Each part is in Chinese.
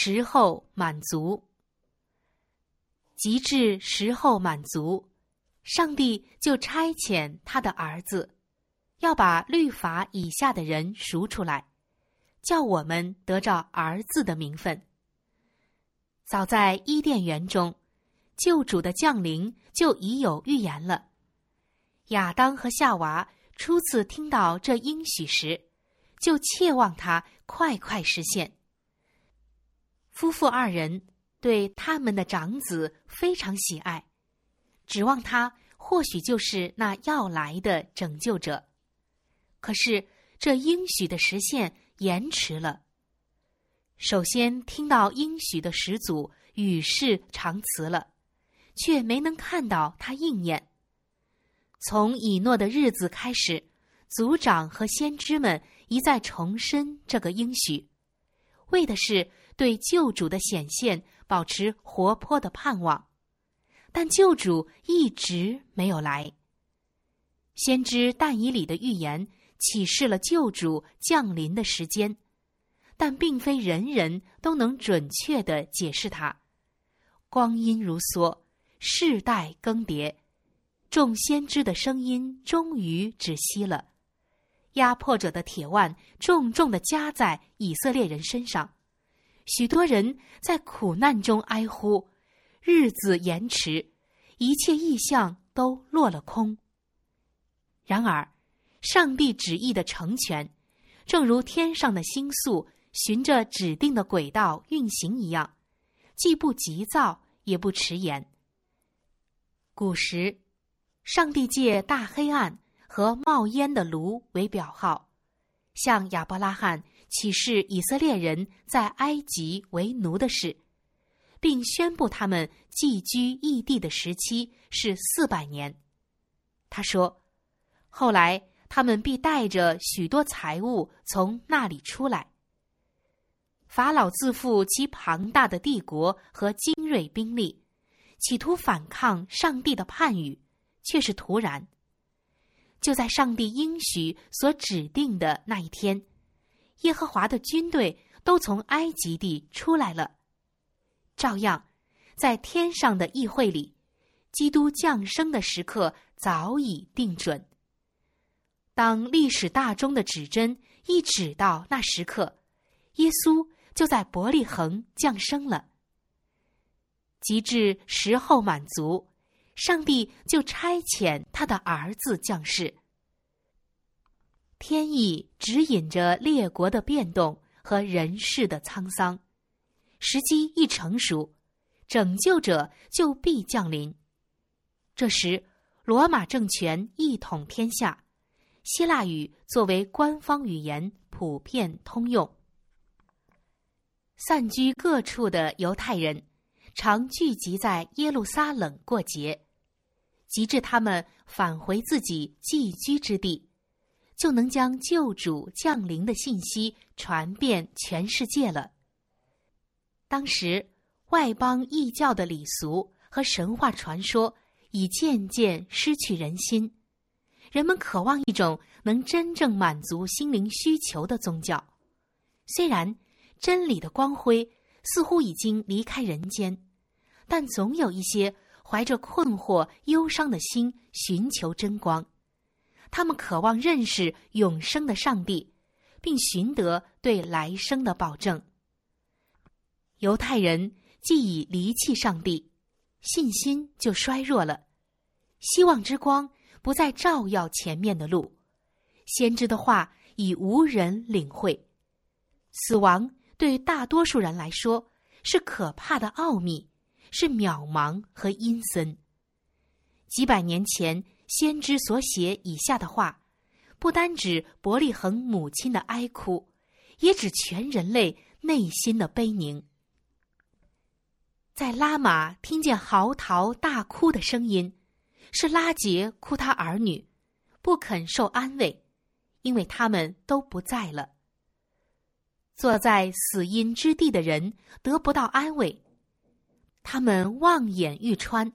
时候满足。及至时候满足，上帝就差遣他的儿子，要把律法以下的人赎出来，叫我们得着儿子的名分。早在伊甸园中，救主的降临就已有预言了。亚当和夏娃初次听到这应许时，就切望他快快实现。夫妇二人对他们的长子非常喜爱，指望他或许就是那要来的拯救者。可是这应许的实现延迟了。首先听到应许的始祖与世长辞了，却没能看到他应验。从以诺的日子开始，族长和先知们一再重申这个应许，为的是对救主的显现保持活泼的盼望。但救主一直没有来。先知但以里的预言启示了救主降临的时间，但并非人人都能准确的解释它。光阴如梭，世代更迭。众先知的声音终于止息了，压迫者的铁腕重重的加在以色列人身上，许多人在苦难中哀呼，日子延迟，一切意象都落了空。然而，上帝旨意的成全，正如天上的星宿循着指定的轨道运行一样，既不急躁，也不迟延。古时。上帝借大黑暗和冒烟的炉为表号，向亚伯拉罕启示以色列人在埃及为奴的事，并宣布他们寄居异地的时期是四百年。他说：“后来他们必带着许多财物从那里出来。”法老自负其庞大的帝国和精锐兵力，企图反抗上帝的判语。却是突然。就在上帝应许所指定的那一天，耶和华的军队都从埃及地出来了。照样，在天上的议会里，基督降生的时刻早已定准。当历史大钟的指针一指到那时刻，耶稣就在伯利恒降生了。及至时候满足。上帝就差遣他的儿子降世。天意指引着列国的变动和人世的沧桑，时机一成熟，拯救者就必降临。这时，罗马政权一统天下，希腊语作为官方语言普遍通用。散居各处的犹太人，常聚集在耶路撒冷过节。及至他们返回自己寄居之地，就能将救主降临的信息传遍全世界了。当时，外邦异教的礼俗和神话传说已渐渐失去人心，人们渴望一种能真正满足心灵需求的宗教。虽然真理的光辉似乎已经离开人间，但总有一些。怀着困惑、忧伤的心寻求真光，他们渴望认识永生的上帝，并寻得对来生的保证。犹太人既已离弃上帝，信心就衰弱了，希望之光不再照耀前面的路，先知的话已无人领会。死亡对大多数人来说是可怕的奥秘。是渺茫和阴森。几百年前，先知所写以下的话，不单指伯利恒母亲的哀哭，也指全人类内心的悲宁。在拉玛听见嚎啕大哭的声音，是拉杰哭他儿女，不肯受安慰，因为他们都不在了。坐在死荫之地的人得不到安慰。他们望眼欲穿，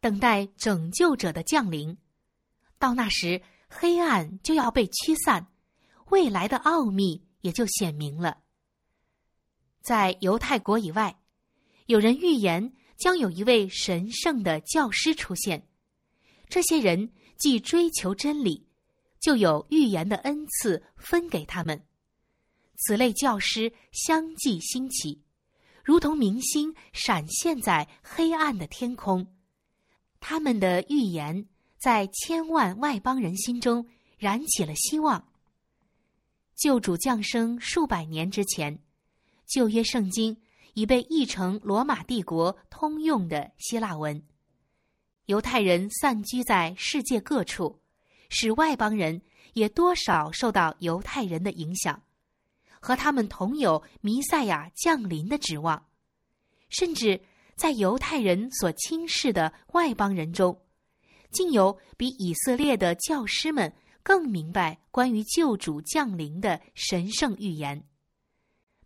等待拯救者的降临。到那时，黑暗就要被驱散，未来的奥秘也就显明了。在犹太国以外，有人预言将有一位神圣的教师出现。这些人既追求真理，就有预言的恩赐分给他们。此类教师相继兴起，如同明星闪现在黑暗的天空。他们的预言在千万外邦人心中燃起了希望。救主降生数百年之前，旧约圣经已被译成罗马帝国通用的希腊文。犹太人散居在世界各处，使外邦人也多少受到犹太人的影响，和他们同有弥赛亚降临的指望。甚至在犹太人所轻视的外邦人中，竟有比以色列的教师们更明白关于救主降临的神圣预言。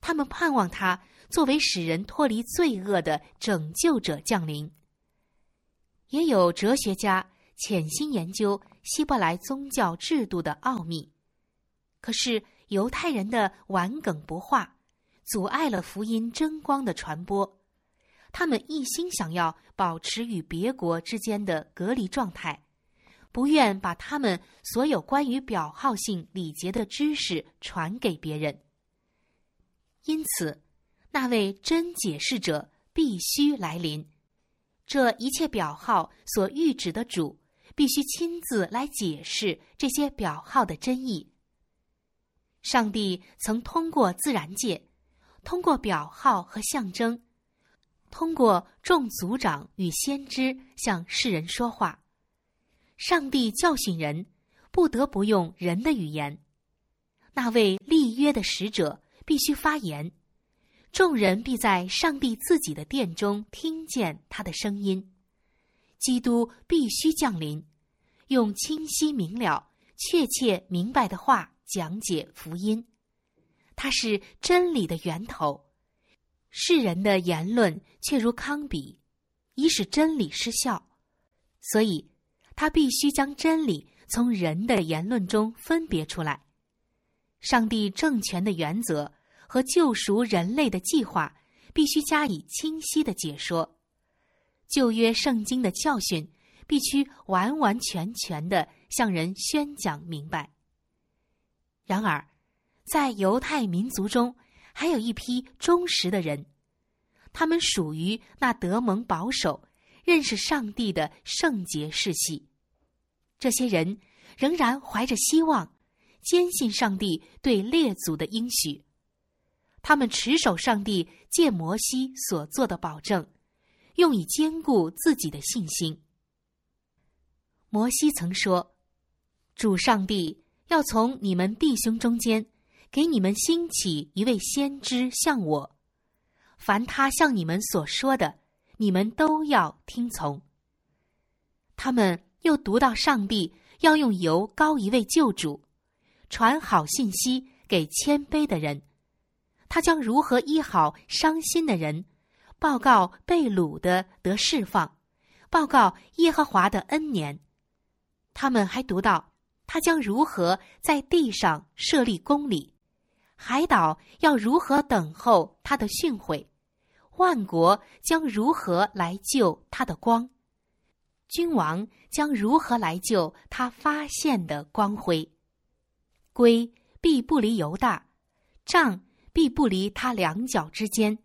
他们盼望他作为使人脱离罪恶的拯救者降临。也有哲学家潜心研究希伯来宗教制度的奥秘，可是犹太人的顽梗不化，阻碍了福音争光的传播。他们一心想要保持与别国之间的隔离状态，不愿把他们所有关于表号性礼节的知识传给别人。因此，那位真解释者必须来临。这一切表号所喻指的主，必须亲自来解释这些表号的真意。上帝曾通过自然界，通过表号和象征，通过众族长与先知向世人说话。上帝教训人，不得不用人的语言。那位立约的使者必须发言。众人必在上帝自己的殿中听见他的声音。基督必须降临，用清晰明了、确切明白的话讲解福音。他是真理的源头。世人的言论却如康比，以使真理失效。所以，他必须将真理从人的言论中分别出来。上帝政权的原则。和救赎人类的计划必须加以清晰的解说，旧约圣经的教训必须完完全全的向人宣讲明白。然而，在犹太民族中，还有一批忠实的人，他们属于那德蒙保守、认识上帝的圣洁世系。这些人仍然怀着希望，坚信上帝对列祖的应许。他们持守上帝借摩西所做的保证，用以坚固自己的信心。摩西曾说：“主上帝要从你们弟兄中间给你们兴起一位先知，像我。凡他向你们所说的，你们都要听从。”他们又读到上帝要用油膏一位救主，传好信息给谦卑的人。他将如何医好伤心的人？报告被掳的得释放，报告耶和华的恩年。他们还读到，他将如何在地上设立公理，海岛要如何等候他的训诲，万国将如何来救他的光，君王将如何来救他发现的光辉。龟必不离犹大，杖。必不离他两脚之间，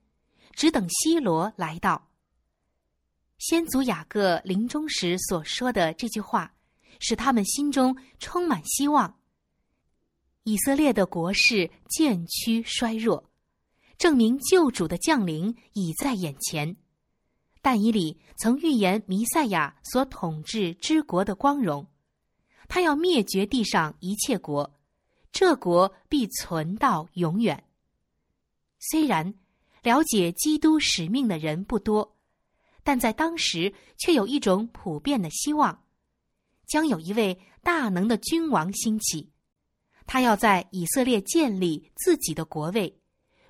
只等西罗来到。先祖雅各临终时所说的这句话，使他们心中充满希望。以色列的国势渐趋衰弱，证明救主的降临已在眼前。但以理曾预言弥赛亚所统治之国的光荣，他要灭绝地上一切国，这国必存到永远。虽然了解基督使命的人不多，但在当时却有一种普遍的希望：将有一位大能的君王兴起，他要在以色列建立自己的国位，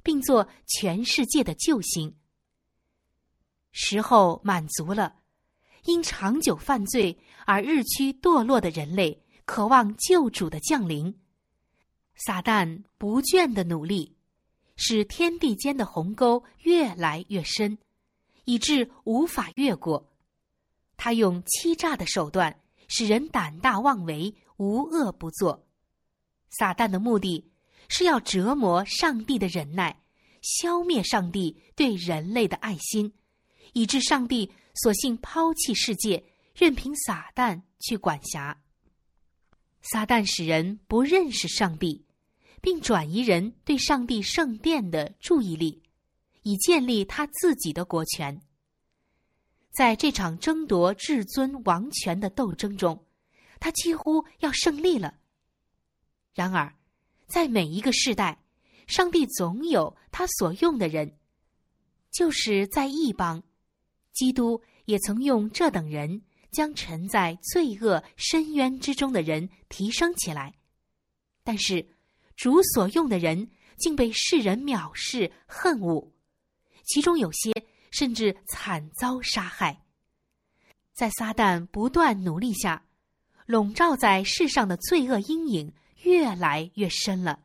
并做全世界的救星。时候满足了，因长久犯罪而日趋堕落的人类渴望救主的降临。撒旦不倦的努力。使天地间的鸿沟越来越深，以致无法越过。他用欺诈的手段，使人胆大妄为，无恶不作。撒旦的目的是要折磨上帝的忍耐，消灭上帝对人类的爱心，以致上帝索性抛弃世界，任凭撒旦去管辖。撒旦使人不认识上帝，并转移人对上帝圣殿的注意力，以建立他自己的国权。在这场争夺至尊王权的斗争中，他几乎要胜利了。然而，在每一个世代，上帝总有他所用的人，就是在异邦，基督也曾用这等人将沉在罪恶深渊之中的人提升起来。但是，主所用的人竟被世人藐视恨恶，其中有些。甚至惨遭杀害。在撒旦不断努力下，笼罩在世上的罪恶阴影越来越深了。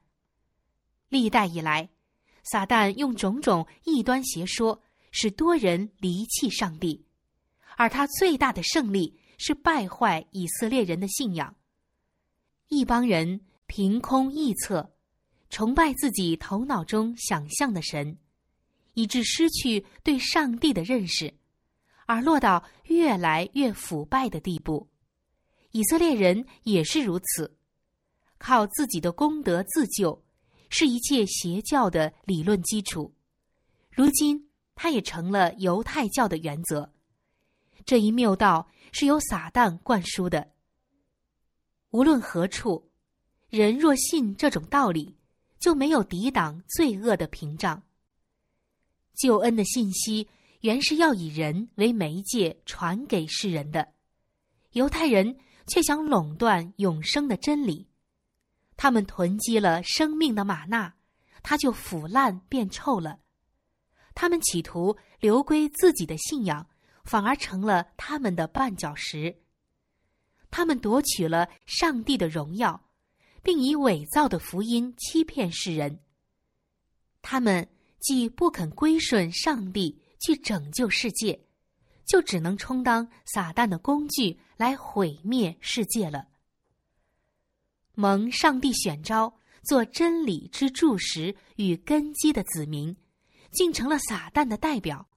历代以来，撒旦用种种异端邪说，使多人离弃上帝，而他最大的胜利是败坏以色列人的信仰。一帮人凭空臆测，崇拜自己头脑中想象的神。以致失去对上帝的认识，而落到越来越腐败的地步。以色列人也是如此，靠自己的功德自救，是一切邪教的理论基础。如今，他也成了犹太教的原则。这一谬道是由撒旦灌输的。无论何处，人若信这种道理，就没有抵挡罪恶的屏障。救恩的信息原是要以人为媒介传给世人的，犹太人却想垄断永生的真理，他们囤积了生命的玛纳，它就腐烂变臭了；他们企图留归自己的信仰，反而成了他们的绊脚石。他们夺取了上帝的荣耀，并以伪造的福音欺骗世人。他们。既不肯归顺上帝去拯救世界，就只能充当撒旦的工具来毁灭世界了。蒙上帝选召做真理之柱石与根基的子民，竟成了撒旦的代表。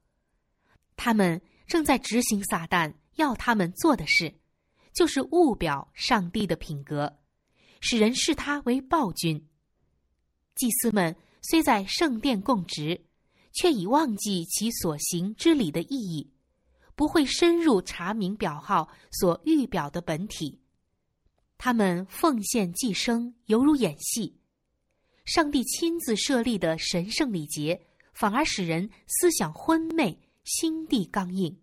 他们正在执行撒旦要他们做的事，就是误表上帝的品格，使人视他为暴君。祭司们。虽在圣殿供职，却已忘记其所行之礼的意义，不会深入查明表号所预表的本体。他们奉献祭牲，犹如演戏。上帝亲自设立的神圣礼节，反而使人思想昏昧，心地刚硬。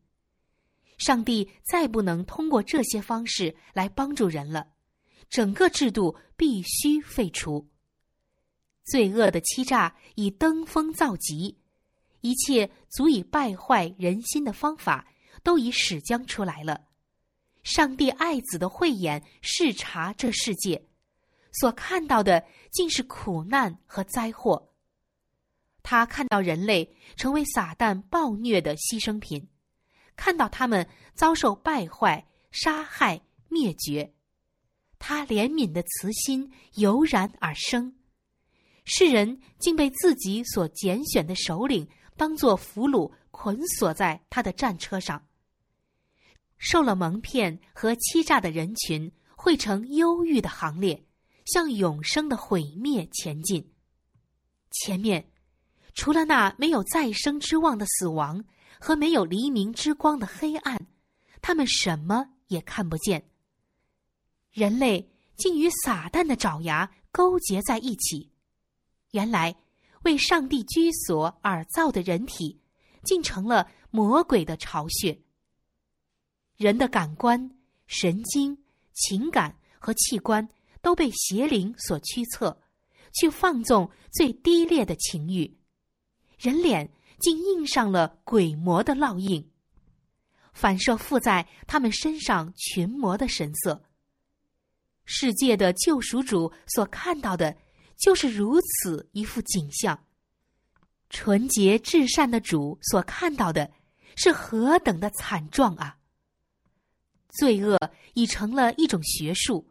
上帝再不能通过这些方式来帮助人了，整个制度必须废除。罪恶的欺诈已登峰造极，一切足以败坏人心的方法都已使将出来了。上帝爱子的慧眼视察这世界，所看到的竟是苦难和灾祸。他看到人类成为撒旦暴虐的牺牲品，看到他们遭受败坏、杀害、灭绝，他怜悯的慈心油然而生。世人竟被自己所拣选的首领当作俘虏，捆锁在他的战车上。受了蒙骗和欺诈的人群汇成忧郁的行列，向永生的毁灭前进。前面，除了那没有再生之望的死亡和没有黎明之光的黑暗，他们什么也看不见。人类竟与撒旦的爪牙勾结在一起。原来，为上帝居所而造的人体，竟成了魔鬼的巢穴。人的感官、神经、情感和器官都被邪灵所驱策，去放纵最低劣的情欲。人脸竟印上了鬼魔的烙印，反射附在他们身上群魔的神色。世界的救赎主所看到的。就是如此一副景象，纯洁至善的主所看到的是何等的惨状啊！罪恶已成了一种学术，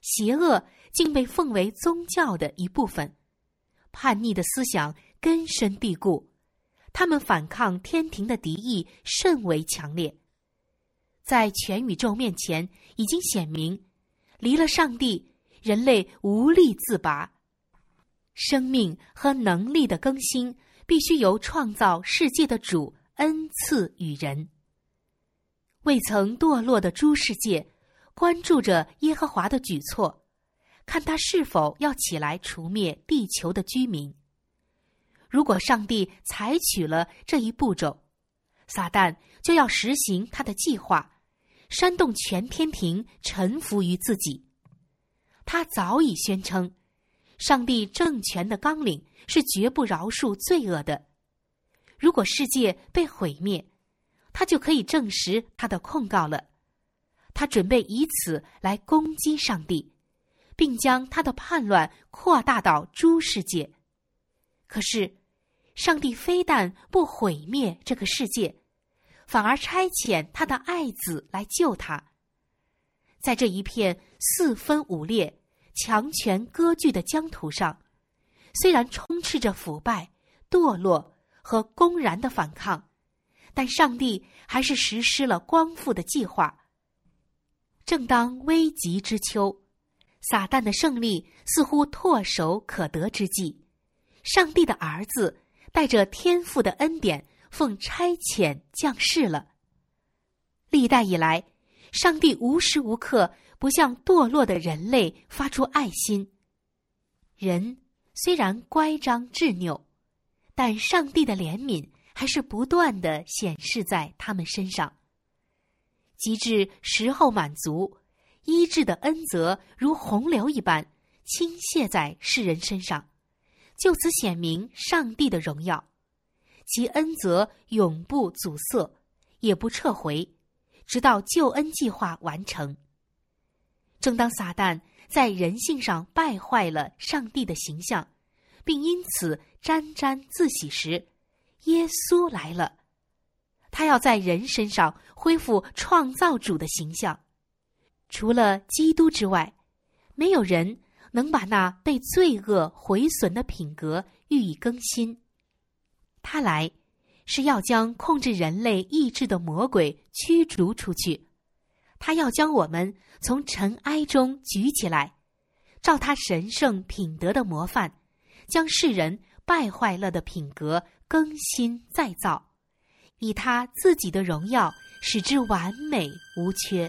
邪恶竟被奉为宗教的一部分，叛逆的思想根深蒂固，他们反抗天庭的敌意甚为强烈，在全宇宙面前已经显明，离了上帝，人类无力自拔，生命和能力的更新必须由创造世界的主恩赐与人。未曾堕落的诸世界，关注着耶和华的举措，看他是否要起来除灭地球的居民。如果上帝采取了这一步骤，撒旦就要实行他的计划，煽动全天庭臣服于自己。他早已宣称，上帝政权的纲领是绝不饶恕罪恶的。如果世界被毁灭，他就可以证实他的控告了。他准备以此来攻击上帝，并将他的叛乱扩大到诸世界。可是，上帝非但不毁灭这个世界，反而差遣他的爱子来救他。在这一片四分五裂、强权割据的疆土上，虽然充斥着腐败、堕落和公然的反抗。但上帝还是实施了光复的计划。正当危急之秋，撒旦的胜利似乎唾手可得之际，上帝的儿子带着天父的恩典，奉差遣降世了。历代以来，上帝无时无刻不向堕落的人类发出爱心。人虽然乖张执拗，但上帝的怜悯。还是不断的显示在他们身上，及至时候满足，医治的恩泽如洪流一般倾泻在世人身上，就此显明上帝的荣耀，其恩泽永不阻塞，也不撤回，直到救恩计划完成。正当撒旦在人性上败坏了上帝的形象，并因此沾沾自喜时，耶稣来了，他要在人身上恢复创造主的形象。除了基督之外，没有人能把那被罪恶毁损的品格予以更新。他来是要将控制人类意志的魔鬼驱逐出去，他要将我们从尘埃中举起来，照他神圣品德的模范，将世人败坏了的品格。更新再造，以他自己的荣耀使之完美无缺。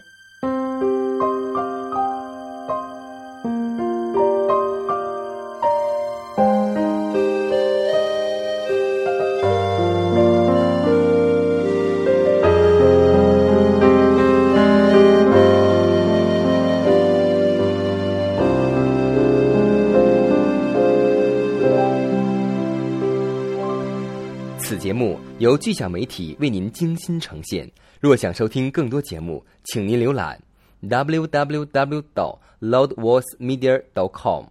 由巨响媒体为您精心呈现。若想收听更多节目，请您浏览 www. 到 loudvoice.media. 到 com。